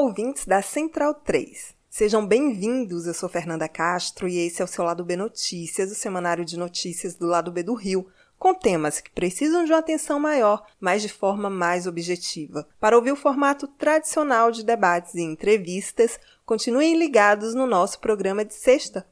Ouvintes da Central 3. Sejam bem-vindos. Eu sou Fernanda Castro e esse é o seu Lado B Notícias, o semanário de notícias do Lado B do Rio, com temas que precisam de uma atenção maior, mas de forma mais objetiva. Para ouvir o formato tradicional de debates e entrevistas, continuem ligados no nosso programa de sexta.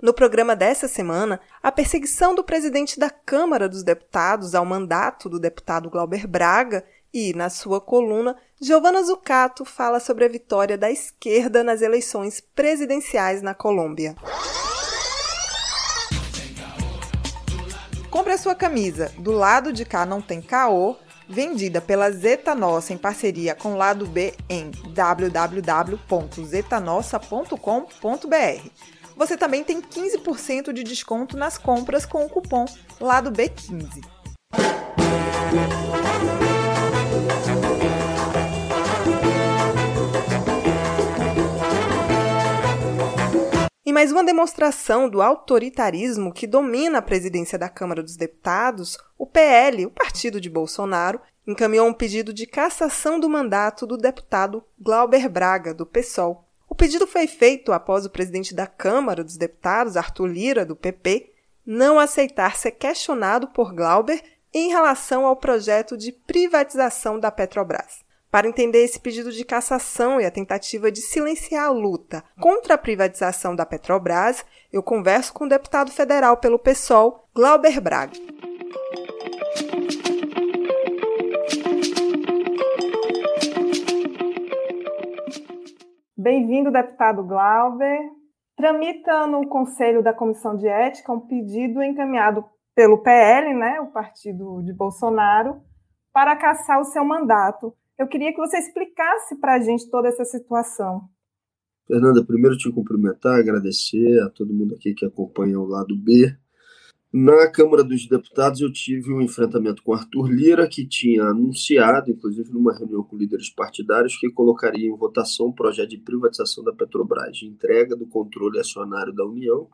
No programa dessa semana, a perseguição do presidente da Câmara dos Deputados ao mandato do deputado Glauber Braga e, na sua coluna, Giovanna Zucato fala sobre a vitória da esquerda nas eleições presidenciais na Colômbia. Compre a sua camisa Do Lado de Cá Não Tem Caô, vendida pela Zeta Nossa em parceria com Lado B em www.zetanossa.com.br. Você também tem 15% de desconto nas compras com o cupom Lado B15. Mais uma demonstração do autoritarismo que domina a presidência da Câmara dos Deputados, o PL, o partido de Bolsonaro, encaminhou um pedido de cassação do mandato do deputado Glauber Braga, do PSOL. O pedido foi feito após o presidente da Câmara dos Deputados, Arthur Lira, do PP, não aceitar ser questionado por Glauber em relação ao projeto de privatização da Petrobras. Para entender esse pedido de cassação e a tentativa de silenciar a luta contra a privatização da Petrobras, eu converso com o deputado federal pelo PSOL, Glauber Braga. Bem-vindo, deputado Glauber. Tramita no Conselho da Comissão de Ética um pedido encaminhado pelo PL, né, o partido de Bolsonaro, para caçar o seu mandato. Eu queria que você explicasse para a gente toda essa situação. Fernanda, primeiro te cumprimentar, agradecer a todo mundo aqui que acompanha o lado B. Na Câmara dos Deputados, eu tive um enfrentamento com Arthur Lira, que tinha anunciado, inclusive numa reunião com líderes partidários, que colocaria em votação um projeto de privatização da Petrobras, de entrega do controle acionário da União,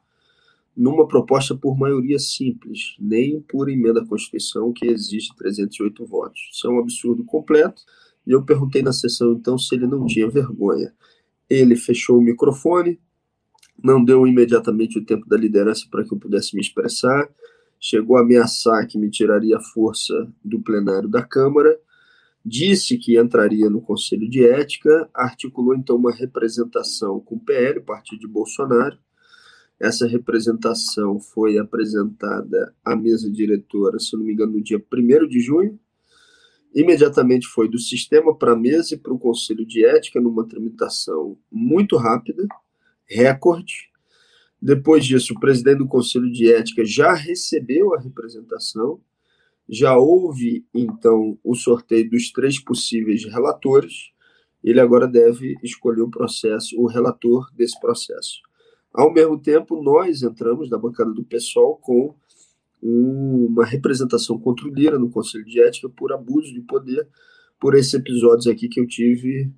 numa proposta por maioria simples, nem por emenda à Constituição, que exige 308 votos. Isso é um absurdo completo e eu perguntei na sessão então se ele não tinha vergonha. Ele fechou o microfone, não deu imediatamente o tempo da liderança para que eu pudesse me expressar, chegou a ameaçar que me tiraria a força do plenário da Câmara, disse que entraria no Conselho de Ética, articulou então uma representação com o PL, partido de Bolsonaro. Essa representação foi apresentada à mesa diretora, se não me engano, no dia 1 de junho, imediatamente foi do sistema para a mesa e para o Conselho de Ética, numa tramitação muito rápida, recorde. Depois disso, o presidente do Conselho de Ética já recebeu a representação, já houve, então, o sorteio dos três possíveis relatores. Ele agora deve escolher o processo, o relator desse processo. Ao mesmo tempo, nós entramos da bancada do PSOL com uma representação Lira no Conselho de Ética por abuso de poder, por esses episódios aqui que eu tive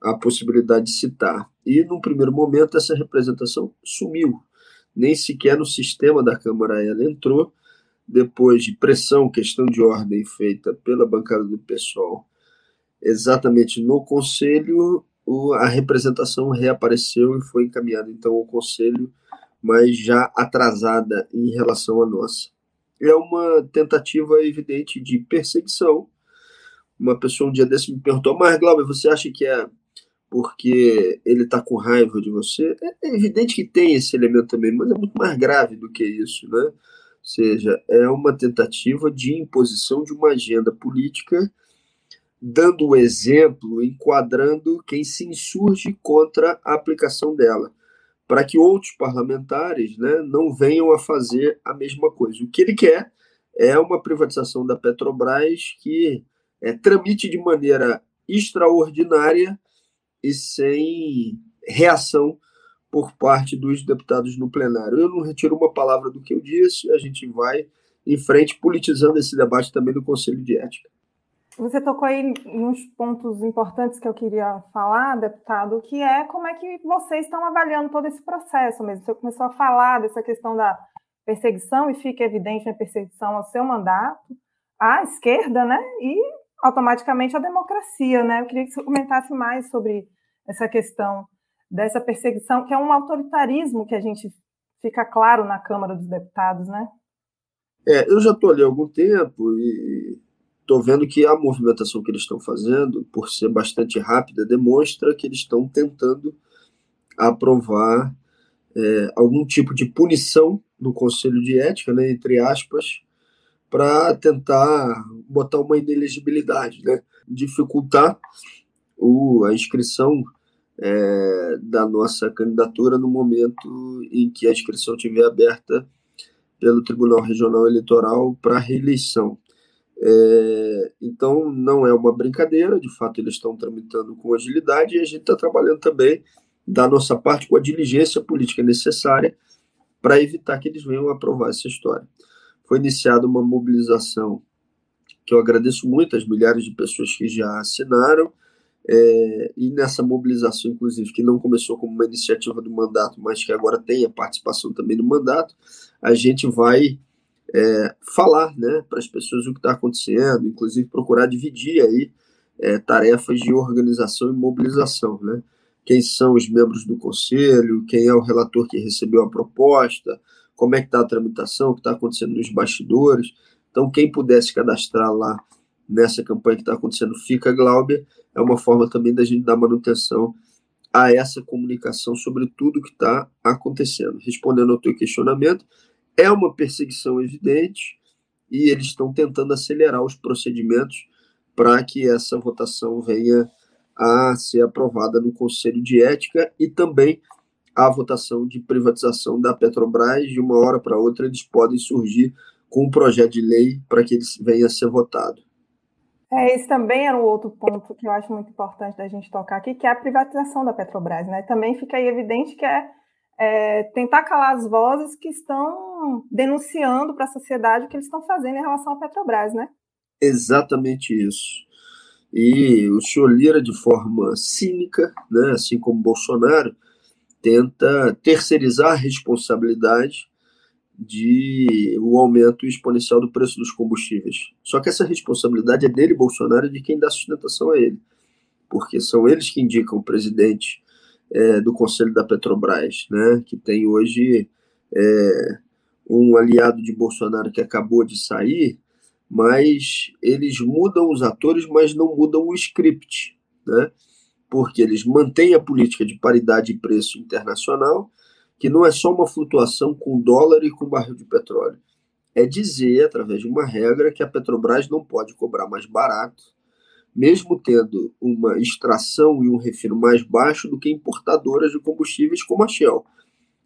a possibilidade de citar. E, num primeiro momento, essa representação sumiu. Nem sequer no sistema da Câmara ela entrou, depois de pressão, questão de ordem feita pela bancada do PSOL, exatamente no Conselho, a representação reapareceu e foi encaminhada então ao Conselho, mas já atrasada em relação à nossa é uma tentativa evidente de perseguição. Uma pessoa um dia desse me perguntou, mas Glauber, você acha que é porque ele está com raiva de você? É evidente que tem esse elemento também, mas é muito mais grave do que isso, né? Ou seja, é uma tentativa de imposição de uma agenda política, dando o exemplo, enquadrando quem se insurge contra a aplicação dela para que outros parlamentares né, não venham a fazer a mesma coisa. O que ele quer é uma privatização da Petrobras que é, tramite de maneira extraordinária e sem reação por parte dos deputados no plenário. Eu não retiro uma palavra do que eu disse, a gente vai em frente politizando esse debate também do Conselho de Ética. Você tocou aí uns pontos importantes que eu queria falar, deputado, que é como é que vocês estão avaliando todo esse processo mesmo. Você começou a falar dessa questão da perseguição e fica evidente a perseguição ao seu mandato, à esquerda, né? E automaticamente a democracia, né? Eu queria que você comentasse mais sobre essa questão dessa perseguição, que é um autoritarismo que a gente fica claro na Câmara dos Deputados, né? É, eu já estou ali há algum tempo e estou vendo que a movimentação que eles estão fazendo, por ser bastante rápida, demonstra que eles estão tentando aprovar é, algum tipo de punição no Conselho de Ética, né, entre aspas, para tentar botar uma inelegibilidade, né, dificultar o, a inscrição é, da nossa candidatura no momento em que a inscrição estiver aberta pelo Tribunal Regional Eleitoral para reeleição. É, então, não é uma brincadeira, de fato, eles estão tramitando com agilidade e a gente está trabalhando também, da nossa parte, com a diligência política necessária para evitar que eles venham aprovar essa história. Foi iniciada uma mobilização que eu agradeço muito às milhares de pessoas que já assinaram, é, e nessa mobilização, inclusive, que não começou como uma iniciativa do mandato, mas que agora tem a participação também do mandato, a gente vai é, falar né, para as pessoas o que está acontecendo, inclusive procurar dividir aí é, tarefas de organização e mobilização. Né? Quem são os membros do conselho, quem é o relator que recebeu a proposta, como é que está a tramitação, o que está acontecendo nos bastidores. Então, quem pudesse cadastrar lá nessa campanha que está acontecendo Fica Glauber, é uma forma também da gente dar manutenção a essa comunicação sobre tudo que está acontecendo. Respondendo ao teu questionamento, é uma perseguição evidente e eles estão tentando acelerar os procedimentos para que essa votação venha a ser aprovada no Conselho de Ética e também a votação de privatização da Petrobras. De uma hora para outra, eles podem surgir com um projeto de lei para que ele venha a ser votado. É, esse também era um outro ponto que eu acho muito importante da gente tocar aqui, que é a privatização da Petrobras. Né? Também fica aí evidente que é, é tentar calar as vozes que estão denunciando para a sociedade o que eles estão fazendo em relação à Petrobras, né? Exatamente isso. E o senhor Lira, de forma cínica, né, assim como Bolsonaro, tenta terceirizar a responsabilidade de o aumento exponencial do preço dos combustíveis. Só que essa responsabilidade é dele, Bolsonaro, e de quem dá sustentação a ele, porque são eles que indicam o presidente é, do Conselho da Petrobras, né, que tem hoje é, um aliado de Bolsonaro que acabou de sair, mas eles mudam os atores, mas não mudam o script, né? porque eles mantêm a política de paridade de preço internacional, que não é só uma flutuação com dólar e com barril de petróleo. É dizer, através de uma regra, que a Petrobras não pode cobrar mais barato, mesmo tendo uma extração e um refino mais baixo do que importadoras de combustíveis como a Shell.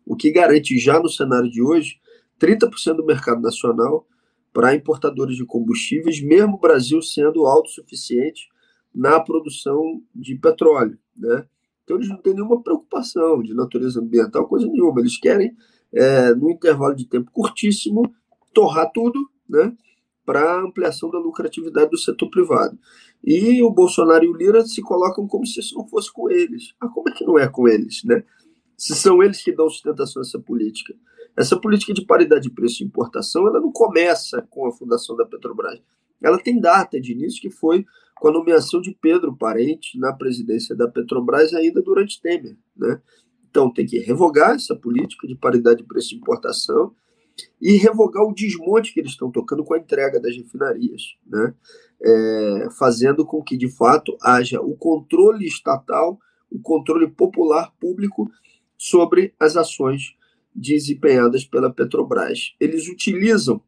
O que garante já no cenário de hoje 30% do mercado nacional para importadores de combustíveis, mesmo o Brasil sendo autossuficiente na produção de petróleo. Né? Então eles não têm nenhuma preocupação de natureza ambiental, coisa nenhuma. Eles querem, é, num intervalo de tempo curtíssimo, torrar tudo, né? Para ampliação da lucratividade do setor privado. E o Bolsonaro e o Lira se colocam como se isso não fosse com eles. Ah, como é que não é com eles, né? Se são eles que dão sustentação a essa política. Essa política de paridade de preço de importação, ela não começa com a fundação da Petrobras. Ela tem data de início que foi com a nomeação de Pedro Parente na presidência da Petrobras ainda durante Temer. Né? Então tem que revogar essa política de paridade de preço de importação e revogar o desmonte que eles estão tocando com a entrega das refinarias, né? É, fazendo com que de fato haja o controle estatal, o controle popular público sobre as ações desempenhadas pela Petrobras. Eles utilizam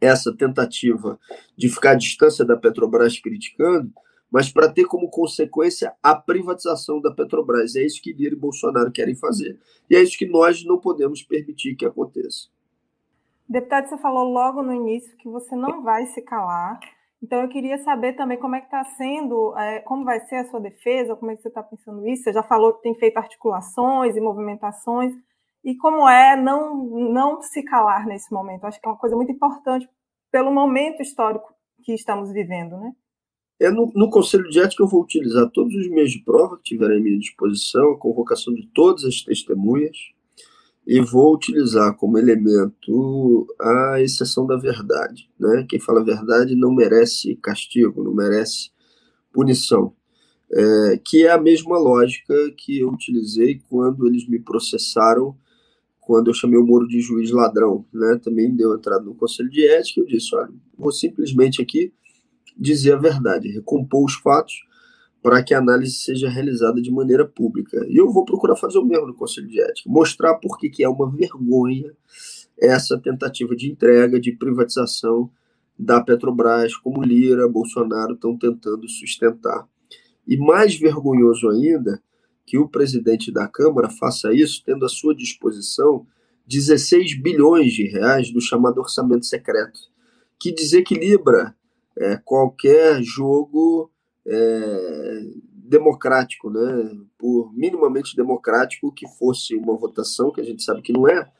essa tentativa de ficar à distância da Petrobras criticando, mas para ter como consequência a privatização da Petrobras. É isso que Lira e Bolsonaro querem fazer. E é isso que nós não podemos permitir que aconteça. Deputado, você falou logo no início que você não vai se calar Então, eu queria saber também como é que está sendo, é, como vai ser a sua defesa, como é que você está pensando isso? Você já falou que tem feito articulações e movimentações, e como é não, não se calar nesse momento? Acho que é uma coisa muito importante pelo momento histórico que estamos vivendo, né? É no, no, Conselho de Ética eu vou utilizar todos os meios de prova que tiverem à minha disposição, a convocação de todas as testemunhas, e vou utilizar como elemento a exceção da verdade. Né? Quem fala a verdade não merece castigo, não merece punição. É, que é a mesma lógica que eu utilizei quando eles me processaram, quando eu chamei o Moro de juiz ladrão. Né? Também deu entrada no Conselho de Ética e eu disse, olha, vou simplesmente aqui dizer a verdade, recompor os fatos para que a análise seja realizada de maneira pública. E eu vou procurar fazer o mesmo no Conselho de Ética, mostrar por que, é uma vergonha essa tentativa de entrega, de privatização da Petrobras, como Lira, Bolsonaro estão tentando sustentar. E mais vergonhoso ainda, que o presidente da Câmara faça isso tendo à sua disposição 16 bilhões de reais do chamado orçamento secreto, que desequilibra é, qualquer jogo é, democrático, né? por minimamente democrático que fosse uma votação, que a gente sabe que não é,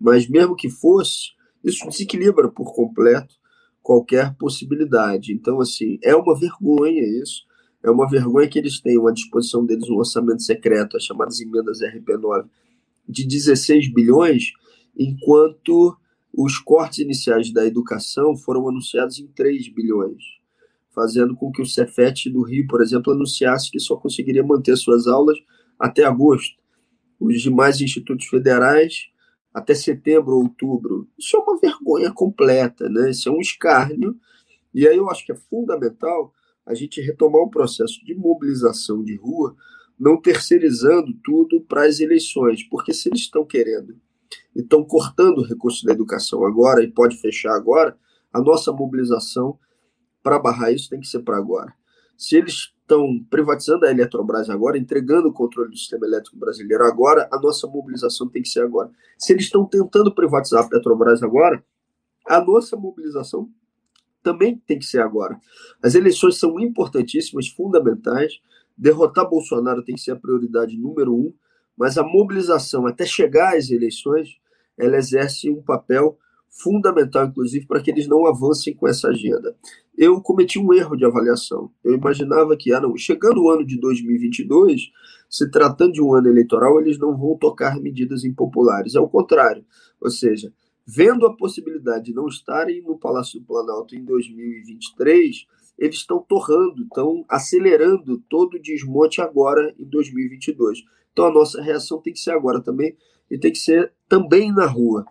mas mesmo que fosse, isso desequilibra por completo qualquer possibilidade. Então, assim, é uma vergonha isso. É uma vergonha que eles tenham à disposição deles um orçamento secreto, as chamadas emendas RP9, de 16 bilhões, enquanto os cortes iniciais da educação foram anunciados em 3 bilhões, fazendo com que o Cefet do Rio, por exemplo, anunciasse que só conseguiria manter suas aulas até agosto. Os demais institutos federais até setembro ou outubro. Isso é uma vergonha completa, né? Isso é um escárnio. E aí eu acho que é fundamental a gente retomar o processo de mobilização de rua, não terceirizando tudo para as eleições, porque se eles estão querendo e estão cortando o recurso da educação agora e pode fechar agora, a nossa mobilização para barrar isso tem que ser para agora. Se eles estão privatizando a Eletrobras agora, entregando o controle do sistema elétrico brasileiro agora, a nossa mobilização tem que ser agora. Se eles estão tentando privatizar a Petrobras agora, a nossa mobilização também tem que ser agora. As eleições são importantíssimas, fundamentais. Derrotar Bolsonaro tem que ser a prioridade número um mas a mobilização até chegar às eleições, ela exerce um papel fundamental, inclusive, para que eles não avancem com essa agenda. Eu cometi um erro de avaliação. Eu imaginava que, ah, não, chegando o ano de 2022, se tratando de um ano eleitoral, eles não vão tocar medidas impopulares. É o contrário. Ou seja, vendo a possibilidade de não estarem no Palácio do Planalto em 2023, eles estão torrando, estão acelerando todo o desmonte agora em 2022. Então a nossa reação tem que ser agora também e tem que ser também na rua.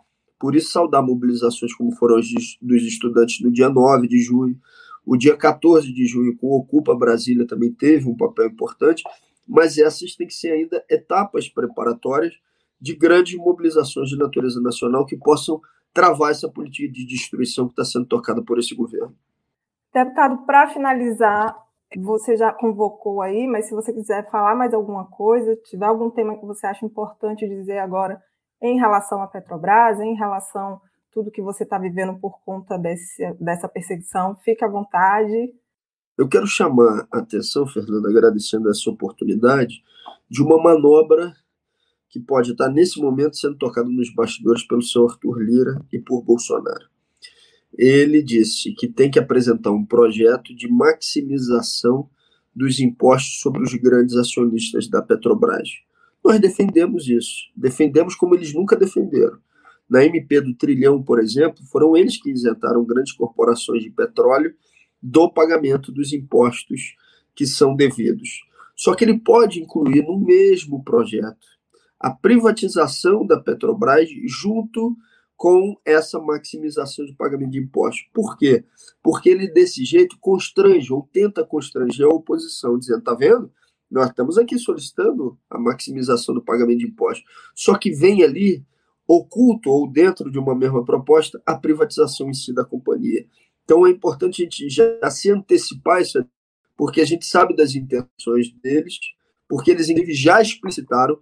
Por isso, saudar mobilizações como foram as dos estudantes no dia 9 de junho, o dia 14 de junho, com o Ocupa Brasília, também teve um papel importante, mas essas têm que ser ainda etapas preparatórias de grandes mobilizações de natureza nacional que possam travar essa política de destruição que está sendo tocada por esse governo. Deputado, para finalizar, você já convocou aí, mas se você quiser falar mais alguma coisa, tiver algum tema que você acha importante dizer agora em relação à Petrobras, em relação tudo que você está vivendo por conta desse, dessa perseguição, fique à vontade. Eu quero chamar a atenção, Fernando, agradecendo essa oportunidade, de uma manobra que pode estar nesse momento sendo tocada nos bastidores pelo senhor Arthur Lira e por Bolsonaro ele disse que tem que apresentar um projeto de maximização dos impostos sobre os grandes acionistas da Petrobras. Nós defendemos isso, defendemos como eles nunca defenderam. Na MP do trilhão, por exemplo, foram eles que isentaram grandes corporações de petróleo do pagamento dos impostos que são devidos. Só que ele pode incluir no mesmo projeto a privatização da Petrobras junto com essa maximização de pagamento de impostos. Por quê? Porque ele, desse jeito, constrange ou tenta constranger a oposição, dizendo: está vendo? Nós estamos aqui solicitando a maximização do pagamento de impostos. Só que vem ali, oculto ou dentro de uma mesma proposta, a privatização em si da companhia. Então é importante a gente já se antecipar isso, porque a gente sabe das intenções deles, porque eles já explicitaram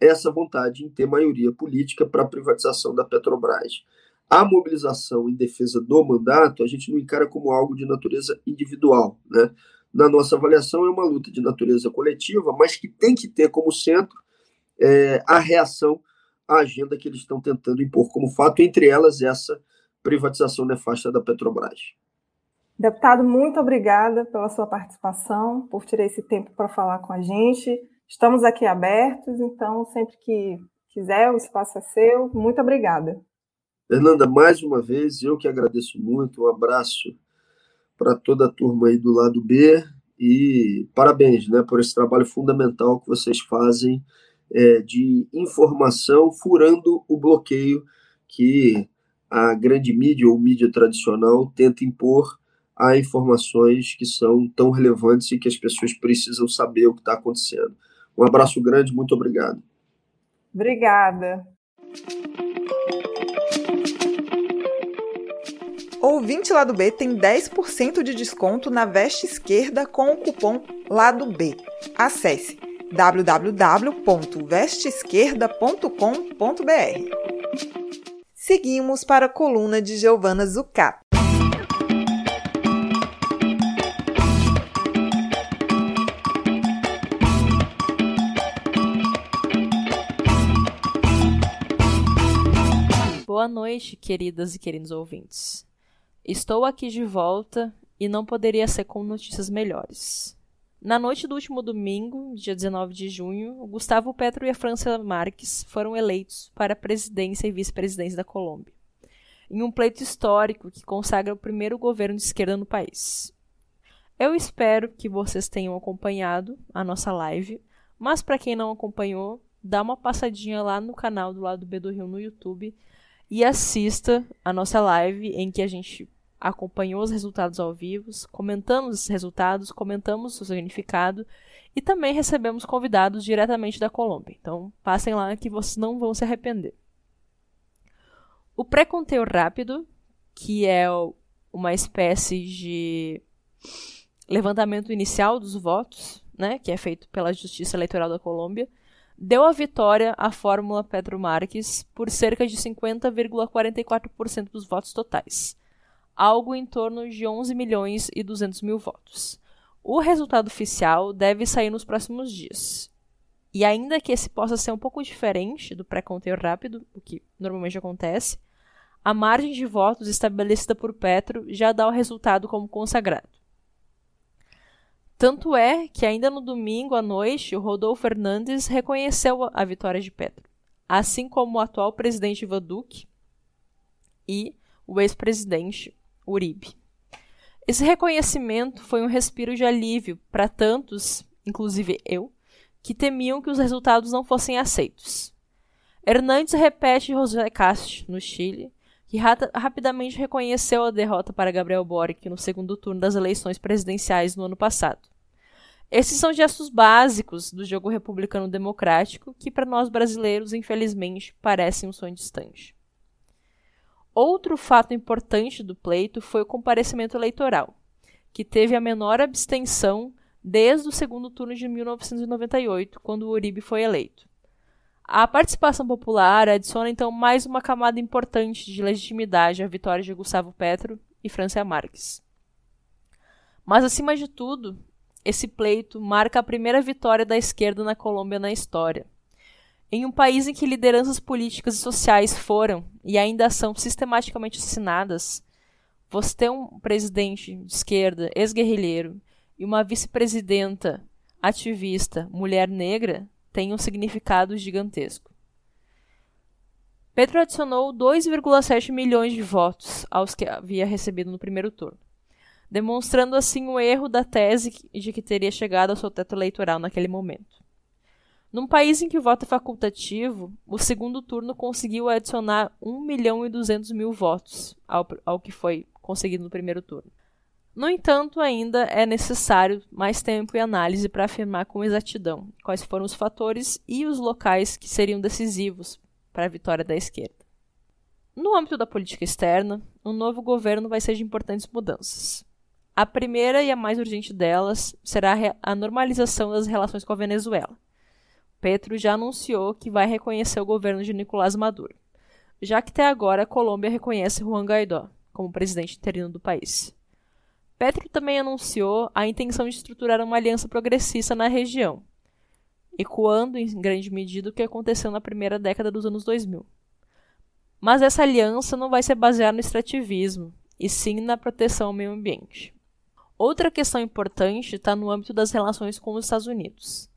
essa vontade em ter maioria política para a privatização da Petrobras. a mobilização em defesa do mandato, a gente não encara como algo de natureza individual. Né? Na nossa avaliação, é uma luta de natureza coletiva, mas que tem que ter como centro é, a reação à agenda que eles estão tentando impor como fato, entre elas essa privatização nefasta da Petrobras. Deputado, muito obrigada pela sua participação, por tirar esse tempo para falar com a gente. Estamos aqui abertos, então sempre que quiser, o espaço é seu. Muito obrigada. Fernanda, mais uma vez, eu que agradeço muito. Um abraço para toda a turma aí do lado B e parabéns né, por esse trabalho fundamental que vocês fazem é, de informação furando o bloqueio que a grande mídia ou mídia tradicional tenta impor a informações que são tão relevantes e que as pessoas precisam saber o que está acontecendo. Um abraço grande, muito obrigado. Obrigada. Ouvinte Lado B tem 10% de desconto na veste esquerda com o cupom Lado B. Acesse www.vesteesquerda.com.br. Seguimos para a coluna de Giovana Zucato. Boa noite, queridas e queridos ouvintes. Estou aqui de volta e não poderia ser com notícias melhores. Na noite do último domingo, dia 19 de junho, Gustavo Petro e a França Marques foram eleitos para a presidência e vice-presidência da Colômbia, em um pleito histórico que consagra o primeiro governo de esquerda no país. Eu espero que vocês tenham acompanhado a nossa live, mas para quem não acompanhou, dá uma passadinha lá no canal do lado B do Rio no YouTube e assista a nossa live em que a gente acompanhou os resultados ao vivo, comentamos esses resultados, comentamos o significado e também recebemos convidados diretamente da Colômbia. Então, passem lá que vocês não vão se arrepender. O pré-conteúdo rápido, que é uma espécie de levantamento inicial dos votos, né, que é feito pela Justiça Eleitoral da Colômbia, deu a vitória à fórmula Pedro Marques por cerca de 50,44% dos votos totais, algo em torno de 11 milhões e 200 mil votos. O resultado oficial deve sair nos próximos dias. E ainda que esse possa ser um pouco diferente do pré-conteúdo rápido, o que normalmente acontece, a margem de votos estabelecida por Petro já dá o resultado como consagrado. Tanto é que ainda no domingo à noite, o Rodolfo Fernandes reconheceu a vitória de Petro, assim como o atual presidente Ivan Duque e o ex-presidente Uribe. Esse reconhecimento foi um respiro de alívio para tantos, inclusive eu, que temiam que os resultados não fossem aceitos. Hernandes repete José Cast, no Chile, que rapidamente reconheceu a derrota para Gabriel Boric no segundo turno das eleições presidenciais no ano passado. Esses são gestos básicos do jogo republicano democrático que, para nós brasileiros, infelizmente, parecem um sonho distante. Outro fato importante do pleito foi o comparecimento eleitoral, que teve a menor abstenção desde o segundo turno de 1998, quando o Uribe foi eleito. A participação popular adiciona então mais uma camada importante de legitimidade à vitória de Gustavo Petro e Francia Marques. Mas, acima de tudo, esse pleito marca a primeira vitória da esquerda na Colômbia na história. Em um país em que lideranças políticas e sociais foram e ainda são sistematicamente assassinadas, você ter um presidente de esquerda, ex-guerrilheiro, e uma vice-presidenta ativista, mulher negra, tem um significado gigantesco. Petro adicionou 2,7 milhões de votos aos que havia recebido no primeiro turno, demonstrando assim o erro da tese de que teria chegado ao seu teto eleitoral naquele momento. Num país em que o voto é facultativo, o segundo turno conseguiu adicionar 1 milhão e 200 mil votos ao, ao que foi conseguido no primeiro turno. No entanto, ainda é necessário mais tempo e análise para afirmar com exatidão quais foram os fatores e os locais que seriam decisivos para a vitória da esquerda. No âmbito da política externa, o novo governo vai ser de importantes mudanças. A primeira e a mais urgente delas será a normalização das relações com a Venezuela. Petro já anunciou que vai reconhecer o governo de Nicolás Maduro. já que até agora a Colômbia reconhece Juan Guaidó como presidente interino do país. Petro também anunciou a intenção de estruturar uma aliança progressista na região, ecoando em grande medida o que aconteceu na primeira década dos anos 2000. Mas essa aliança não vai ser baseada no extrativismo, e sim na proteção ao meio ambiente. Outra questão importante está no âmbito das relações com os Estados Unidos.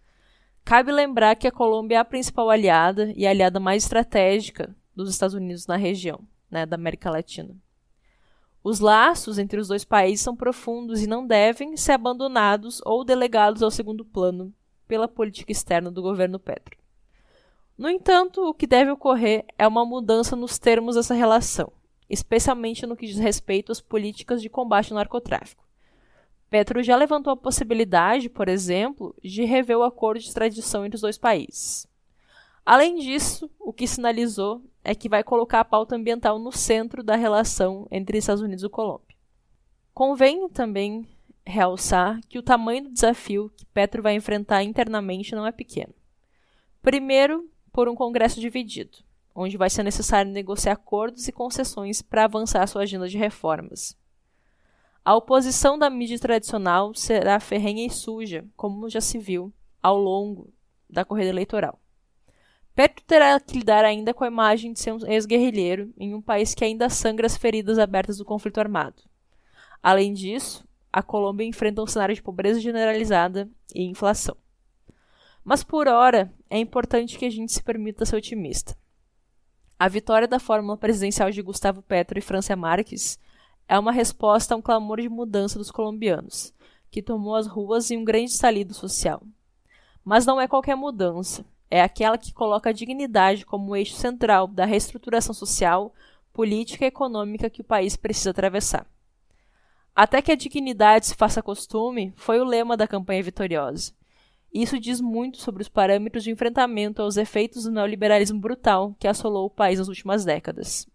Cabe lembrar que a Colômbia é a principal aliada e a aliada mais estratégica dos Estados Unidos na região, né, da América Latina. Os laços entre os dois países são profundos e não devem ser abandonados ou delegados ao segundo plano pela política externa do governo Petro. No entanto, o que deve ocorrer é uma mudança nos termos dessa relação, especialmente no que diz respeito às políticas de combate ao narcotráfico. Petro já levantou a possibilidade, por exemplo, de rever o acordo de extradição entre os dois países. Além disso, o que sinalizou é que vai colocar a pauta ambiental no centro da relação entre Estados Unidos e Colômbia. Convém também realçar que o tamanho do desafio que Petro vai enfrentar internamente não é pequeno. Primeiro, por um Congresso dividido, onde vai ser necessário negociar acordos e concessões para avançar sua agenda de reformas. A oposição da mídia tradicional será ferrenha e suja, como já se viu ao longo da corrida eleitoral. Petro terá que lidar ainda com a imagem de ser um ex-guerrilheiro em um país que ainda sangra as feridas abertas do conflito armado. Além disso, a Colômbia enfrenta um cenário de pobreza generalizada e inflação. Mas por hora, é importante que a gente se permita ser otimista. A vitória da fórmula presidencial de Gustavo Petro e Francia Marques é uma resposta a um clamor de mudança dos colombianos, que tomou as ruas em um grande salido social. Mas não é qualquer mudança, é aquela que coloca a dignidade como eixo central da reestruturação social, política e econômica que o país precisa atravessar. Até que a dignidade se faça costume foi o lema da campanha vitoriosa. Isso diz muito sobre os parâmetros de enfrentamento aos efeitos do neoliberalismo brutal que assolou o país nas últimas décadas.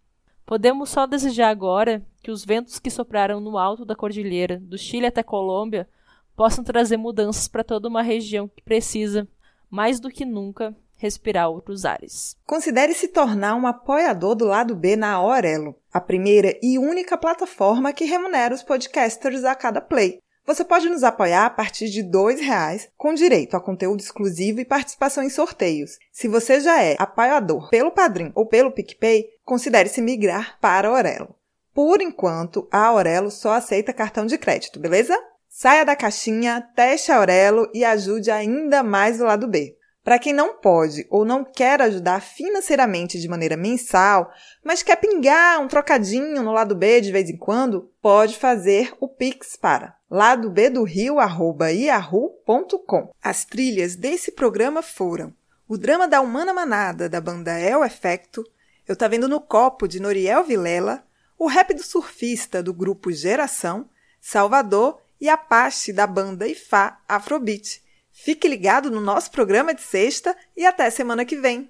Podemos só desejar agora que os ventos que sopraram no alto da cordilheira, do Chile até Colômbia, possam trazer mudanças para toda uma região que precisa, mais do que nunca, respirar outros ares. Considere se tornar um apoiador do lado B na Aurelo, a primeira e única plataforma que remunera os podcasters a cada play. Você pode nos apoiar a partir de R$ reais, com direito a conteúdo exclusivo e participação em sorteios. Se você já é apoiador pelo Padrim ou pelo PicPay, considere se migrar para a Aurelo. Por enquanto, a Aurelo só aceita cartão de crédito, beleza? Saia da caixinha, teste a Aurelo e ajude ainda mais o lado B. Para quem não pode ou não quer ajudar financeiramente de maneira mensal, mas quer pingar um trocadinho no lado B de vez em quando, pode fazer o Pix para ladobdorio@yahoo.com. As trilhas desse programa foram o drama da Humana Manada da banda El Efecto, Eu tá vendo no copo de Noriel Vilela, o rap do surfista do grupo Geração, Salvador e Apache da banda Ifá Afrobeat. Fique ligado no nosso programa de sexta e até semana que vem.